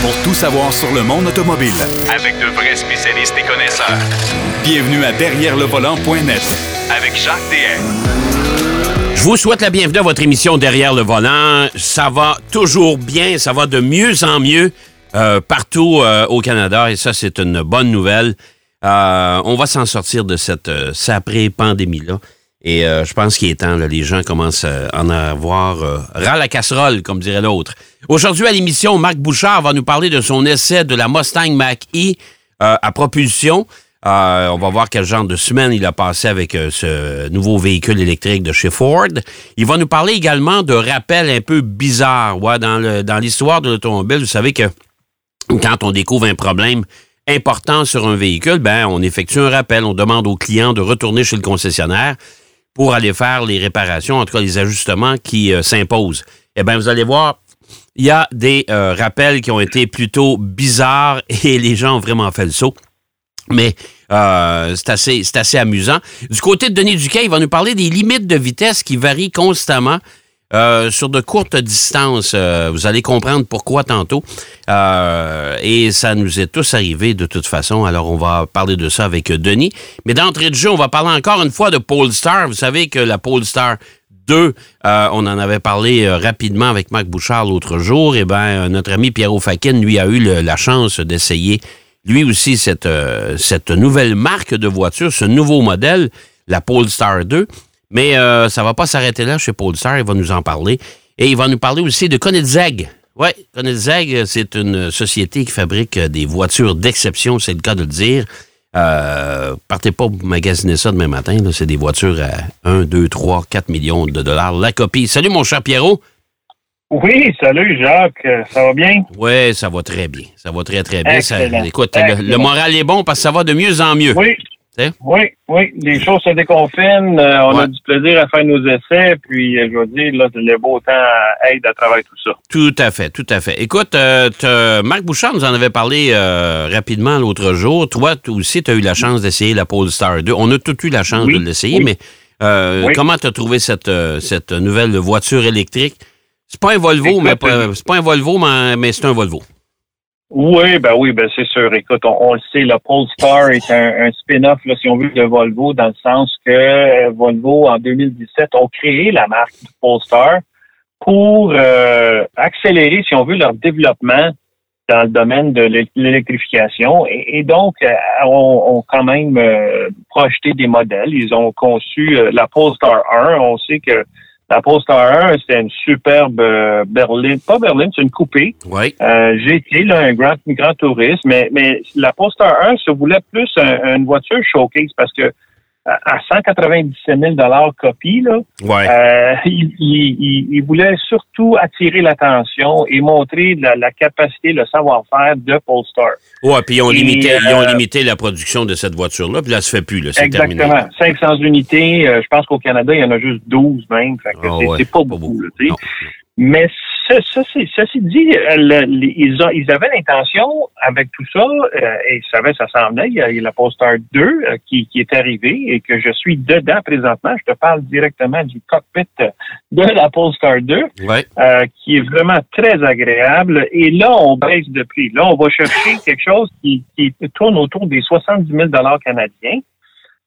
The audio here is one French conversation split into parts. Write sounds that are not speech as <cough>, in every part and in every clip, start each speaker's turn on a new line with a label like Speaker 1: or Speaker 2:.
Speaker 1: pour tout savoir sur le monde automobile.
Speaker 2: Avec de vrais spécialistes et connaisseurs.
Speaker 1: Bienvenue à Derrière le volant.net
Speaker 2: Avec Jacques DM.
Speaker 3: Je vous souhaite la bienvenue à votre émission Derrière le volant. Ça va toujours bien, ça va de mieux en mieux euh, partout euh, au Canada et ça, c'est une bonne nouvelle. Euh, on va s'en sortir de cette saprée pandémie-là. Et je pense qu'il est temps, là, les gens commencent à en avoir ras la casserole, comme dirait l'autre. Aujourd'hui à l'émission, Marc Bouchard va nous parler de son essai de la Mustang Mach-E à propulsion. Euh, on va voir quel genre de semaine il a passé avec euh, ce nouveau véhicule électrique de chez Ford. Il va nous parler également de rappels un peu bizarres. Ouais, dans l'histoire de l'automobile, vous savez que quand on découvre un problème important sur un véhicule, ben, on effectue un rappel. On demande au client de retourner chez le concessionnaire pour aller faire les réparations, en tout cas les ajustements qui euh, s'imposent. Eh bien, vous allez voir, il y a des rappels qui ont été plutôt bizarres <laughs> et les gens ont vraiment fait le saut. Mais euh, c'est assez, assez amusant. Du côté de Denis Duquet, il va nous parler des limites de vitesse qui varient constamment. Euh, sur de courtes distances. Euh, vous allez comprendre pourquoi tantôt. et ça nous est tous arrivé de toute façon. Alors, on va parler de ça avec Denis. Mais d'entrée de jeu, on va parler encore une fois de Polestar. Vous savez que la Polestar 2, on en avait parlé rapidement avec Marc Bouchard l'autre jour. Et eh ben, notre ami Pierrot Fakin, lui, a eu la chance d'essayer lui aussi cette, euh, cette nouvelle marque de voiture, ce nouveau modèle, la Polestar 2. Mais euh, ça va pas s'arrêter là chez Polestar, il va nous en parler. Et il va nous parler aussi de Koenigsegg. Oui, Koenigsegg, c'est une société qui fabrique des voitures d'exception, c'est le cas de le dire. Euh, partez pas magasiner ça demain matin. C'est des voitures à 1, 2, 3, 4 millions de dollars. La copie. Salut, mon cher Pierrot.
Speaker 4: Oui, salut Jacques, ça va bien?
Speaker 3: Oui, ça va très bien. Ça va très, très bien. écoute, le, moral est bon parce que ça va de mieux en mieux.
Speaker 4: Oui. Oui, oui, les choses se déconfinent. Euh, on a du plaisir à faire nos essais. Puis, euh, je veux dire, là, le beau temps aide à travailler tout ça.
Speaker 3: Tout à fait, tout à fait. Écoute, euh, Marc Bouchard nous en avait parlé rapidement l'autre jour. Toi, toi aussi, tu as eu la chance d'essayer la Polestar 2. On a tous eu la chance de l'essayer, mais comment tu as trouvé cette, cette nouvelle voiture électrique? C'est pas un Volvo, mais c'est pas un Volvo, mais, c'est un Volvo.
Speaker 4: Oui, ben oui, ben c'est sûr. Écoute, on, le sait, le Polestar est un, spin-off, si on veut, de Volvo, dans le sens que euh, Volvo, en 2017, ont créé la marque Polestar pour euh, accélérer, si on veut, leur développement dans le domaine de l'électrification. Et, donc, euh, ont, quand même projeté des modèles. Ils ont conçu la Polestar 1. On sait que la Polestar 1, c'était une superbe euh, berline, pas berline, c'est une coupée.
Speaker 3: Oui.
Speaker 4: Euh, GT, là, un grand, grand touriste, mais, mais la Polestar 1 se voulait plus une voiture showcase parce que à 197 000 copie, là, euh, il, voulait surtout attirer l'attention et montrer la, capacité, le savoir-faire de Polestar.
Speaker 3: Oui, puis ils ont, limité, ils ont euh, limité la production de cette voiture-là, puis là, ça se fait plus, là,
Speaker 4: Exactement. 500 unités, euh, je pense qu'au Canada, il y en a juste 12 même, fait que ah c'est pas, beaucoup, là, Mais ça, ceci dit, euh, ils, avaient l'intention, avec tout ça, euh, et ils savaient ça s'en venait, il y a, la Polestar 2 euh, qui, est arrivée et que je suis dedans présentement. Je te parle directement du cockpit de la Polestar 2, qui est vraiment très agréable. Et là, on baisse de prix. Là, on va chercher <laughs> quelque chose qui, qui tourne autour des 70 000 canadiens.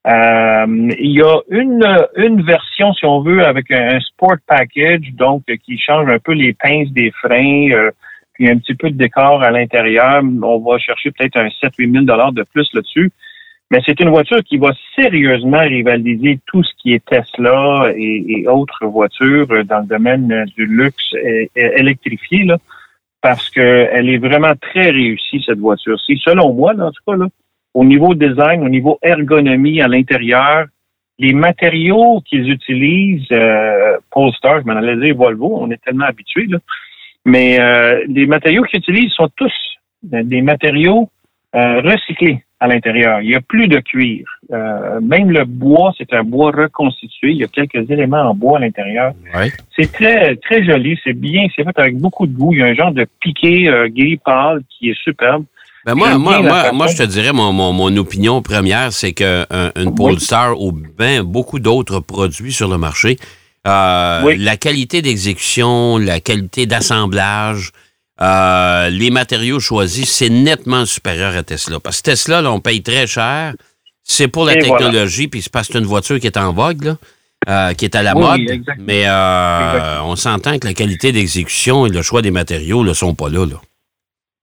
Speaker 4: Euh, il y a une, une version, si on veut, avec un, sport package, donc qui change un peu les pinces des freins, euh, puis un petit peu de décor à l'intérieur. On va chercher peut-être un 7-8 000 dollars de plus là-dessus. Mais c'est une voiture qui va sérieusement rivaliser tout ce qui est Tesla et, autres voitures dans le domaine du luxe électrifié, là, parce qu'elle est vraiment très réussie, cette voiture-ci. Selon moi, là, en tout cas, là, au niveau design, au niveau ergonomie à l'intérieur, les matériaux qu'ils utilisent, euh, Polestar, je m'en allais dire Volvo, on est tellement habitués, là. mais euh, les matériaux qu'ils utilisent sont tous des matériaux euh, recyclés à l'intérieur. Il n'y a plus de cuir. Euh, même le bois, c'est un bois reconstitué. Il y a quelques éléments en bois à l'intérieur. C'est très très joli. C'est bien. C'est fait avec beaucoup de goût. Il y a un genre de piqué gris pâle qui est superbe.
Speaker 3: Ben moi, moi, moi, moi, je te dirais, mon, mon, mon opinion première, c'est qu'une un Polestar ou bien beaucoup d'autres produits sur le marché, euh, la qualité d'exécution, la qualité d'assemblage, euh, les matériaux choisis, c'est nettement supérieur à Tesla. Parce que Tesla, là, on paye très cher. C'est pour la technologie, puis c'est parce que c'est une voiture qui est en vogue, là, euh, qui est à la mode. Mais euh, on s'entend que la qualité d'exécution et le choix des matériaux ne sont pas là. là.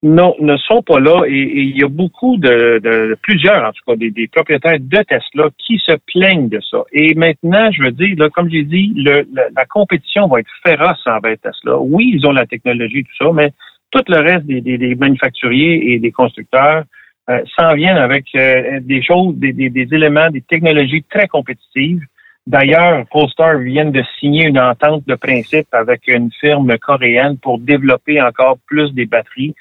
Speaker 4: Non, ne sont pas là. Et, il y a beaucoup de, plusieurs, en tout cas, des, propriétaires de Tesla qui se plaignent de ça. Et maintenant, je veux dire, là, comme j'ai dit, le, la, compétition va être féroce envers Tesla. Oui, ils ont la technologie, tout ça, mais tout le reste des, manufacturiers et des constructeurs euh, s'en viennent avec euh, des choses, des, éléments, des technologies très compétitives. D'ailleurs, Polestar vient de signer une entente de principe avec une firme coréenne pour développer encore plus des batteries.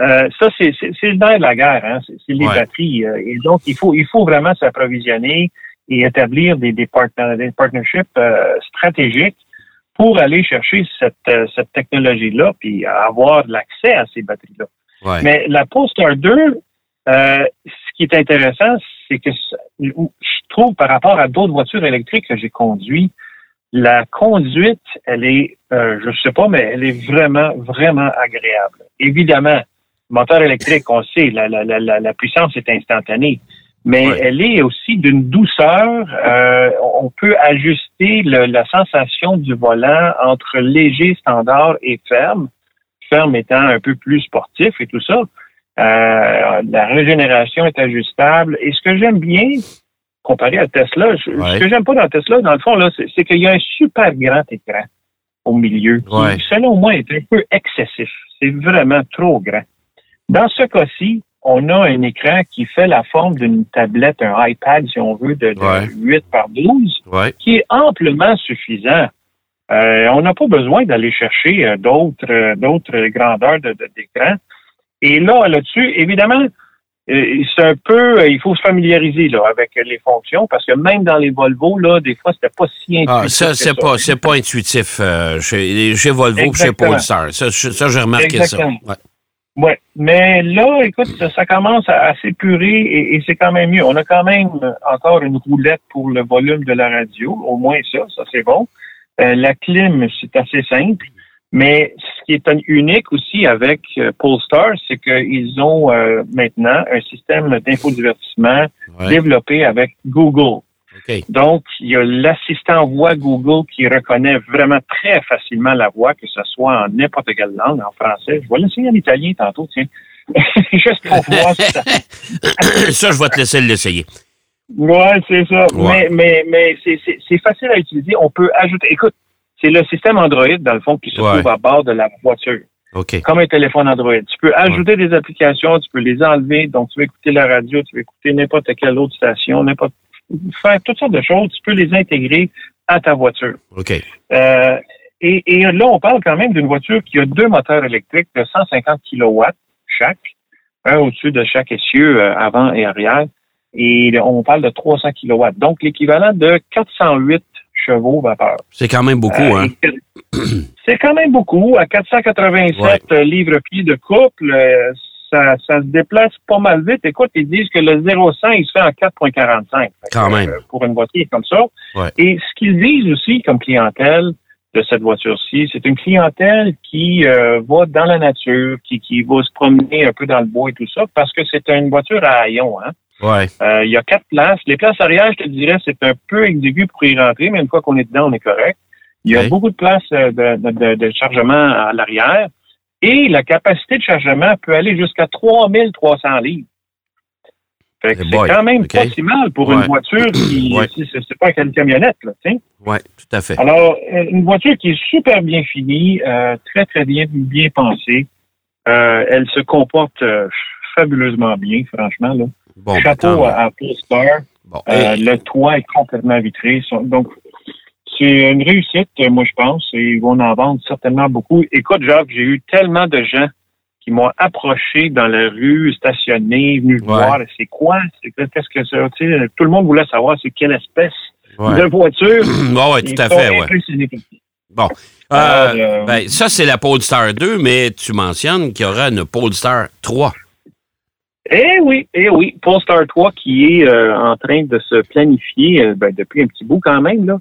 Speaker 4: Euh, ça, c'est le nerf de la guerre, hein? c'est les batteries. Euh, et donc, il faut, il faut vraiment s'approvisionner et établir des, des, des partnerships euh, stratégiques pour aller chercher cette, cette technologie-là puis avoir l'accès à ces batteries-là. Mais la Polestar 2, ce qui est intéressant, c'est que je trouve par rapport à d'autres voitures électriques que j'ai conduites, la conduite, elle est, je sais pas, mais elle est vraiment, vraiment agréable. Évidemment, moteur électrique, on sait, la, la, la, la puissance est instantanée, mais elle est aussi d'une douceur. Euh, on peut ajuster la sensation du volant entre léger, standard et ferme, ferme étant un peu plus sportif et tout ça. Euh, la régénération est ajustable. Et ce que j'aime bien, comparé à Tesla, ce que j'aime pas dans Tesla, dans le fond, là, c'est qu'il y a un super grand écran au milieu qui, selon moi, est un peu excessif. C'est vraiment trop grand. Dans ce cas-ci, on a un écran qui fait la forme d'une tablette, un iPad, si on veut, de, 8 par 12, qui est amplement suffisant. Euh, on n'a pas besoin d'aller chercher euh, d'autres euh, d'autres grandeurs d'écran. Et là, là-dessus, évidemment, c'est un peu, il faut se familiariser là avec les fonctions parce que même dans les Volvo là, des fois c'était pas si
Speaker 3: intuitif. Ah, ça c'est pas c'est pas intuitif chez, chez Volvo, chez Polestar. Ça, ça j'ai remarqué ça.
Speaker 4: Oui, mais là, écoute, ça, commence à, s'épurer et, c'est quand même mieux. On a quand même encore une roulette pour le volume de la radio, au moins ça, ça c'est bon. Euh, la clim, c'est assez simple, mais ce qui est unique aussi avec euh, Polestar, c'est qu'ils ont euh, maintenant un système d'infodivertissement développé avec Google. Donc, il y a l'assistant voix Google qui reconnaît vraiment très facilement la voix, que ce soit en n'importe quelle langue, en français. Je vais l'essayer en italien tantôt, tiens. <laughs> Juste pour <laughs> voir ça. <coughs>
Speaker 3: ça, je vais te laisser l'essayer.
Speaker 4: Oui, c'est ça. Mais, mais, mais c'est facile à utiliser. On peut ajouter. Écoute, c'est le système Android, dans le fond, qui se trouve à bord de la voiture. Comme un téléphone Android. Tu peux ajouter des applications, tu peux les enlever. Donc, tu veux écouter la radio, tu veux écouter n'importe quelle autre station, n'importe faire toutes sortes de choses. Tu peux les intégrer à ta voiture.
Speaker 3: OK.
Speaker 4: Euh, et, là, on parle quand même d'une voiture qui a deux moteurs électriques de 150 kW chaque, un au-dessus de chaque essieu euh, avant et arrière. Et on parle de 300 kW. Donc, l'équivalent de 408 chevaux vapeur.
Speaker 3: C'est quand même beaucoup, euh, hein? <clears throat>
Speaker 4: C'est quand même beaucoup. À 487 livres-pieds de couple, ça, se déplace pas mal vite. Écoute, ils disent que le 0-100, il se fait en 4,45.
Speaker 3: Quand même. Euh,
Speaker 4: pour une voiture comme ça. Et ce qu'ils disent aussi comme clientèle de cette voiture-ci, c'est une clientèle qui euh, va dans la nature, qui, qui va se promener un peu dans le bois et tout ça, parce que c'est une voiture à haillons. Hein?
Speaker 3: Ouais.
Speaker 4: Euh, il y a quatre places. Les places arrière, je te dirais, c'est un peu exigu pour y rentrer, mais une fois qu'on est dedans, on est correct. Il y a beaucoup de places de, de, de chargement à l'arrière. Et la capacité de chargement peut aller jusqu'à 3300 livres. c'est quand même pas si mal pour une voiture qui, <clears throat> c'est pas une camionnette, là,
Speaker 3: Oui, tout à fait.
Speaker 4: Alors, une voiture qui est super bien finie, euh, très, très bien, bien pensée. Euh, elle se comporte euh, fabuleusement bien, franchement, là.
Speaker 3: Bon,
Speaker 4: Chapeau à, à Polestar. Le toit est complètement vitré. Donc, c'est une réussite, moi, je pense, et ils vont en vendre certainement beaucoup. Écoute, Jacques, j'ai eu tellement de gens qui m'ont approché dans la rue, stationné, venu voir, c'est quoi, qu'est-ce que c'est, tout le monde voulait savoir c'est quelle espèce de voiture. <clears throat>
Speaker 3: oui, tout à fait, ouais. Bon. Euh, euh, ben, ça, c'est la Polestar 2, mais tu mentionnes qu'il y aura une Polestar 3.
Speaker 4: Eh oui, eh oui, Polestar 3 qui est euh, en train de se planifier ben, depuis un petit bout quand même, là.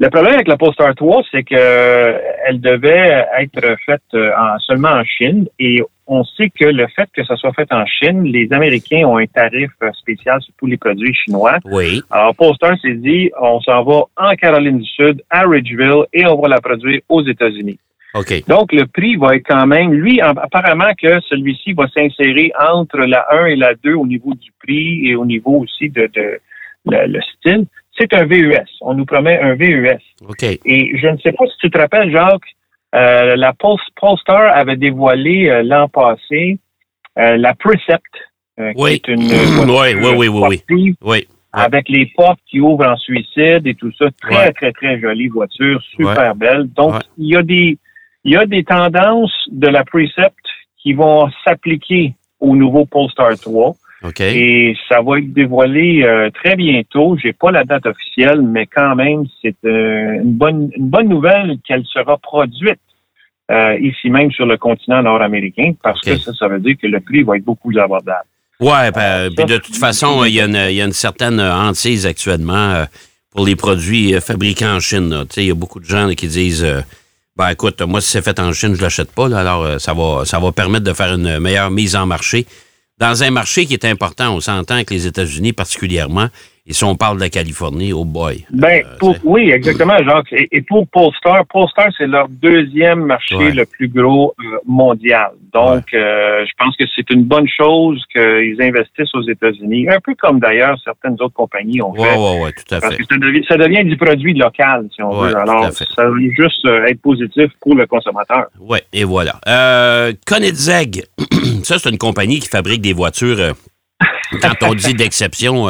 Speaker 4: Le problème avec la Polestar 3, c'est que euh, elle devait être faite euh, en, seulement en Chine et on sait que le fait que ça soit fait en Chine, les Américains ont un tarif spécial sur tous les produits chinois.
Speaker 3: Oui.
Speaker 4: Alors Polestar s'est dit, on s'en va en Caroline du Sud, à Ridgeville, et on va la produire aux États-Unis.
Speaker 3: OK.
Speaker 4: Donc le prix va être quand même, lui, apparemment que celui-ci va s'insérer entre la 1 et la 2 au niveau du prix et au niveau aussi de, de le style c'est un VUS. On nous promet un VUS.
Speaker 3: OK.
Speaker 4: Et je ne sais pas si tu te rappelles, Jacques, euh, la Polestar avait dévoilé euh, l'an passé euh, la Precept,
Speaker 3: oui.
Speaker 4: qui est une <clears throat>
Speaker 3: oui, oui, oui, oui, oui.
Speaker 4: avec les portes qui ouvrent en suicide et tout ça. Très, très, très jolie voiture, super belle. Donc, il y a des il y a des tendances de la Precept qui vont s'appliquer au nouveau Polestar 3. Et ça va être dévoilé euh, très bientôt. J'ai pas la date officielle, mais quand même, c'est euh, une bonne une bonne nouvelle qu'elle sera produite euh, ici même sur le continent nord-américain, parce que ça, ça veut dire que le prix va être beaucoup plus abordable.
Speaker 3: Ouais, ben, puis de toute façon, il y, a une, il y, a une certaine hantise actuellement pour les produits fabriqués en Chine. Il y a beaucoup de gens qui disent ben écoute, moi si c'est fait en Chine, je l'achète pas. alors ça va ça va permettre de faire une meilleure mise en marché dans un marché qui est important, on s'entend que les États-Unis particulièrement, et si on parle de la Californie, oh boy.
Speaker 4: Ben, euh, oui, exactement, Jacques. Et, pour Polestar, Polestar, c'est leur deuxième marché le plus gros euh, mondial. Donc, euh, je pense que c'est une bonne chose qu'ils investissent aux États-Unis, un peu comme d'ailleurs certaines autres compagnies ont fait.
Speaker 3: Oui, oui, tout à
Speaker 4: fait. Parce que ça devient, du produit local, si on veut. Alors, ça veut juste être positif pour le consommateur.
Speaker 3: Oui, et voilà. Euh, Koenigsegg, <clears throat> ça, c'est une compagnie qui fabrique des voitures, <laughs> quand on dit d'exception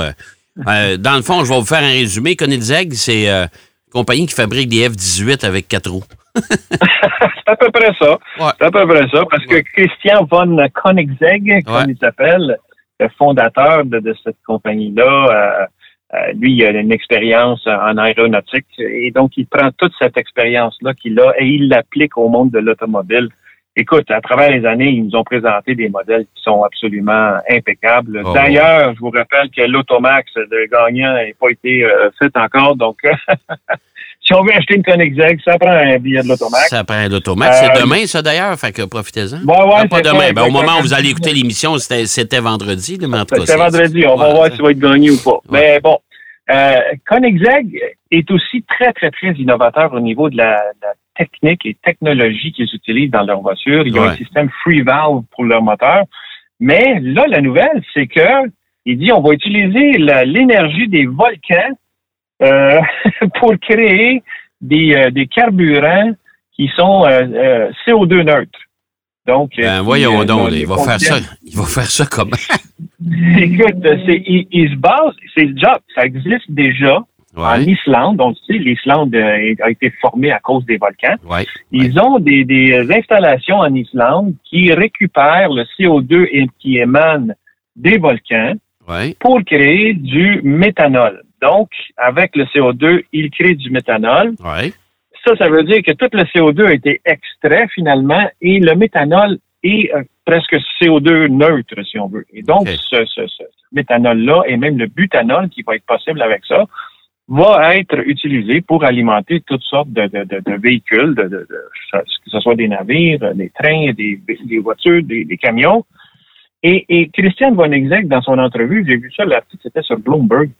Speaker 3: euh, dans le fond, je vais vous faire un résumé. Koenigsegg, c'est euh, une compagnie qui fabrique des F-18 avec quatre roues. <laughs>
Speaker 4: c'est à peu près ça. C'est à peu près ça, parce que Christian von Koenigsegg, comme il s'appelle, le fondateur de, cette compagnie-là, euh, lui, il a une expérience en aéronautique et donc il prend toute cette expérience-là qu'il a et il l'applique au monde de l'automobile écoute, à travers les années, ils nous ont présenté des modèles qui sont absolument impeccables. Oh, D'ailleurs, je vous rappelle que l'Automax de gagnant n'a pas été euh, fait encore, donc <laughs> si on veut acheter une Koenigsegg, ça prend un billet de l'Automax.
Speaker 3: Ça prend l'Automax. C'est euh, demain, ça, d'ailleurs, fait que profitez-en.
Speaker 4: Bon, ouais,
Speaker 3: pas demain. Ben, au moment où vous allez écouter l'émission, c'était vendredi, mais en
Speaker 4: C'était vendredi. On va voir s'il va être gagné ou pas. Mais bon, euh, Koenigsegg est aussi très, très, très innovateur au niveau de la, de la techniques et technologies qu'ils utilisent dans leur voiture. Ils ont un système free valve pour leur moteur. Mais là, la nouvelle, c'est que il dit on va utiliser l'énergie des volcans euh, <laughs> pour créer des, euh, des carburants qui sont euh, CO2 neutres.
Speaker 3: Donc, ben, voyons donc, il va faire ça. Il va faire ça comment? <laughs>
Speaker 4: Écoute, il, il, se base, c'est déjà, ça existe déjà en Islande. Donc, tu sais, l'Islande euh, a été formée à cause des volcans. Ils ont des, des, installations en Islande qui récupèrent le CO2 et qui émane des volcans pour créer du méthanol. Donc, avec le CO2, ils créent du méthanol. Ça, ça veut dire que tout le CO2 a été extrait finalement et le méthanol est euh, presque CO2 neutre, si on veut. Et donc, ce, ce, ce méthanol-là et même le butanol qui va être possible avec ça va être utilisé pour alimenter toutes sortes de, de, de, véhicules, de, que ce soit des navires, des trains, des, des voitures, des, camions. Et, et Christian von Exeg, dans son entrevue, j'ai vu ça, l'article, c'était sur Bloomberg,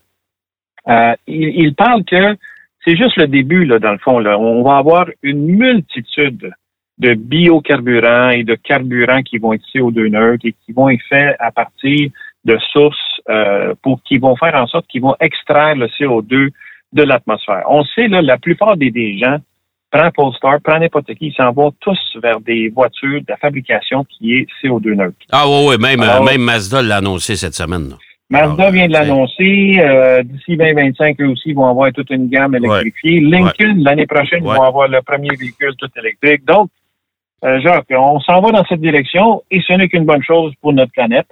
Speaker 4: euh, il, il, parle que c'est juste le début, là, dans le fond. Là. On va avoir une multitude de biocarburants et de carburants qui vont être CO2 neutres et qui vont être faits à partir de sources euh, pour qui vont faire en sorte qu'ils vont extraire le CO2 de l'atmosphère. On sait là, la plupart des, des gens prend Polestar, prend n'importe qui, ils s'en vont tous vers des voitures de fabrication qui est CO2 neutre.
Speaker 3: Ah oui, oui, même, même Mazda l'a annoncé cette semaine.
Speaker 4: Mazda vient de l'annoncer. Euh, D'ici 2025, eux aussi vont avoir toute une gamme électrifiée. Lincoln, l'année prochaine, ils vont avoir le premier véhicule tout électrique. Donc, euh, Jacques, on s'en va dans cette direction et ce n'est qu'une bonne chose pour notre planète.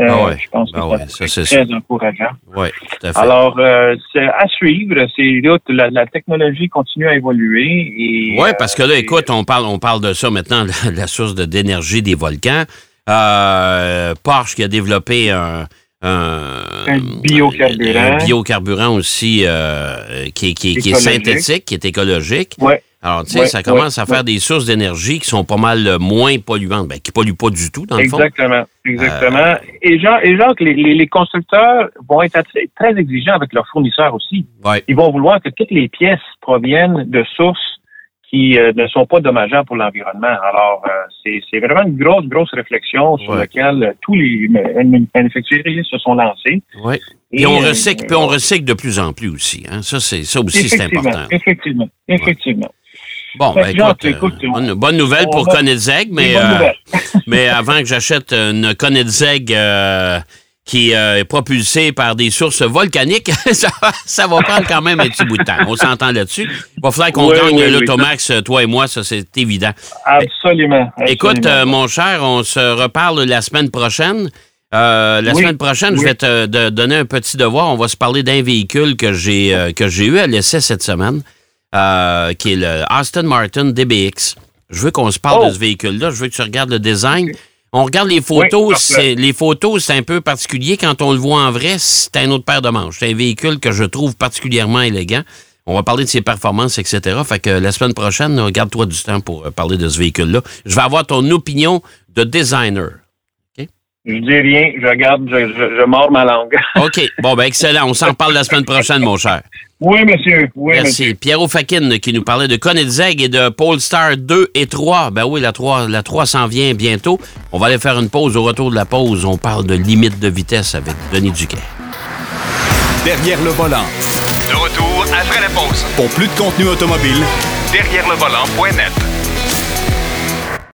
Speaker 3: Euh, ah je pense que ah
Speaker 4: c'est très encourageant.
Speaker 3: Oui, tout à fait.
Speaker 4: Alors, euh, c'est à suivre. C'est la, la, technologie continue à évoluer.
Speaker 3: Oui, parce que là, euh, écoute, on parle, on parle de ça maintenant, <laughs> la, source d'énergie des volcans. Porsche qui a développé un,
Speaker 4: un biocarburant.
Speaker 3: Un biocarburant aussi qui, qui, qui, est synthétique, qui est écologique.
Speaker 4: Ouais.
Speaker 3: Alors, tu sais, ça commence à faire des sources d'énergie qui sont pas mal moins polluantes, ben, qui polluent pas du tout, dans le
Speaker 4: fond. Exactement, exactement. Et, genre, et genre les, les, constructeurs vont être très, exigeants avec leurs fournisseurs aussi. Ils vont vouloir que toutes les pièces proviennent de sources qui euh, ne sont pas dommageables pour l'environnement. Alors, euh, c'est vraiment une grosse, grosse réflexion sur laquelle tous les manufacturiers se sont lancés.
Speaker 3: Oui. Et, on recycle, puis on recycle de plus en plus aussi. Hein. Ça, c'est ça aussi, c'est important.
Speaker 4: Effectivement, effectivement.
Speaker 3: Bon, ben, écoute, euh, bonne, nouvelle pour va... mais, euh, <laughs> mais avant que j'achète une Koenigsegg euh, qui est propulsée par des sources volcaniques, <laughs> ça, va prendre quand même un petit bout de temps. On s'entend là-dessus. Il va falloir qu'on gagne l'Automax, toi et moi, ça c'est évident.
Speaker 4: Absolument,
Speaker 3: Écoute, mon cher, on se reparle la semaine prochaine. la semaine prochaine, je vais te donner un petit devoir. On va se parler d'un véhicule que j'ai que j'ai eu à l'essai cette semaine. Euh, qui est le Aston Martin DBX. Je veux qu'on se parle de oh! ce véhicule-là. Je veux que tu regardes le design. On regarde les photos. les photos, c'est un peu particulier. Quand on le voit en vrai, c'est un autre paire de manches. C'est un véhicule que je trouve particulièrement élégant. On va parler de ses performances, etc. Fait que la semaine prochaine, regarde-toi du temps pour euh, parler de ce véhicule-là. Je vais avoir ton opinion de designer.
Speaker 4: Je dis rien, je regarde, je, je, mords ma langue.
Speaker 3: OK. Bon, ben excellent. On s'en parle la semaine prochaine, mon cher.
Speaker 4: Oui, monsieur. Oui,
Speaker 3: Merci. Pierrot Fakin qui nous parlait de Koenigsegg et de Polestar 2 et 3. Ben oui, la 3, la 3 s'en vient bientôt. On va aller faire une pause. Au retour de la pause, on parle de limite de vitesse avec Denis Duquet.
Speaker 1: Derrière le volant.
Speaker 2: De retour après la pause.
Speaker 1: Pour plus de contenu automobile,
Speaker 2: derrière le volant.net.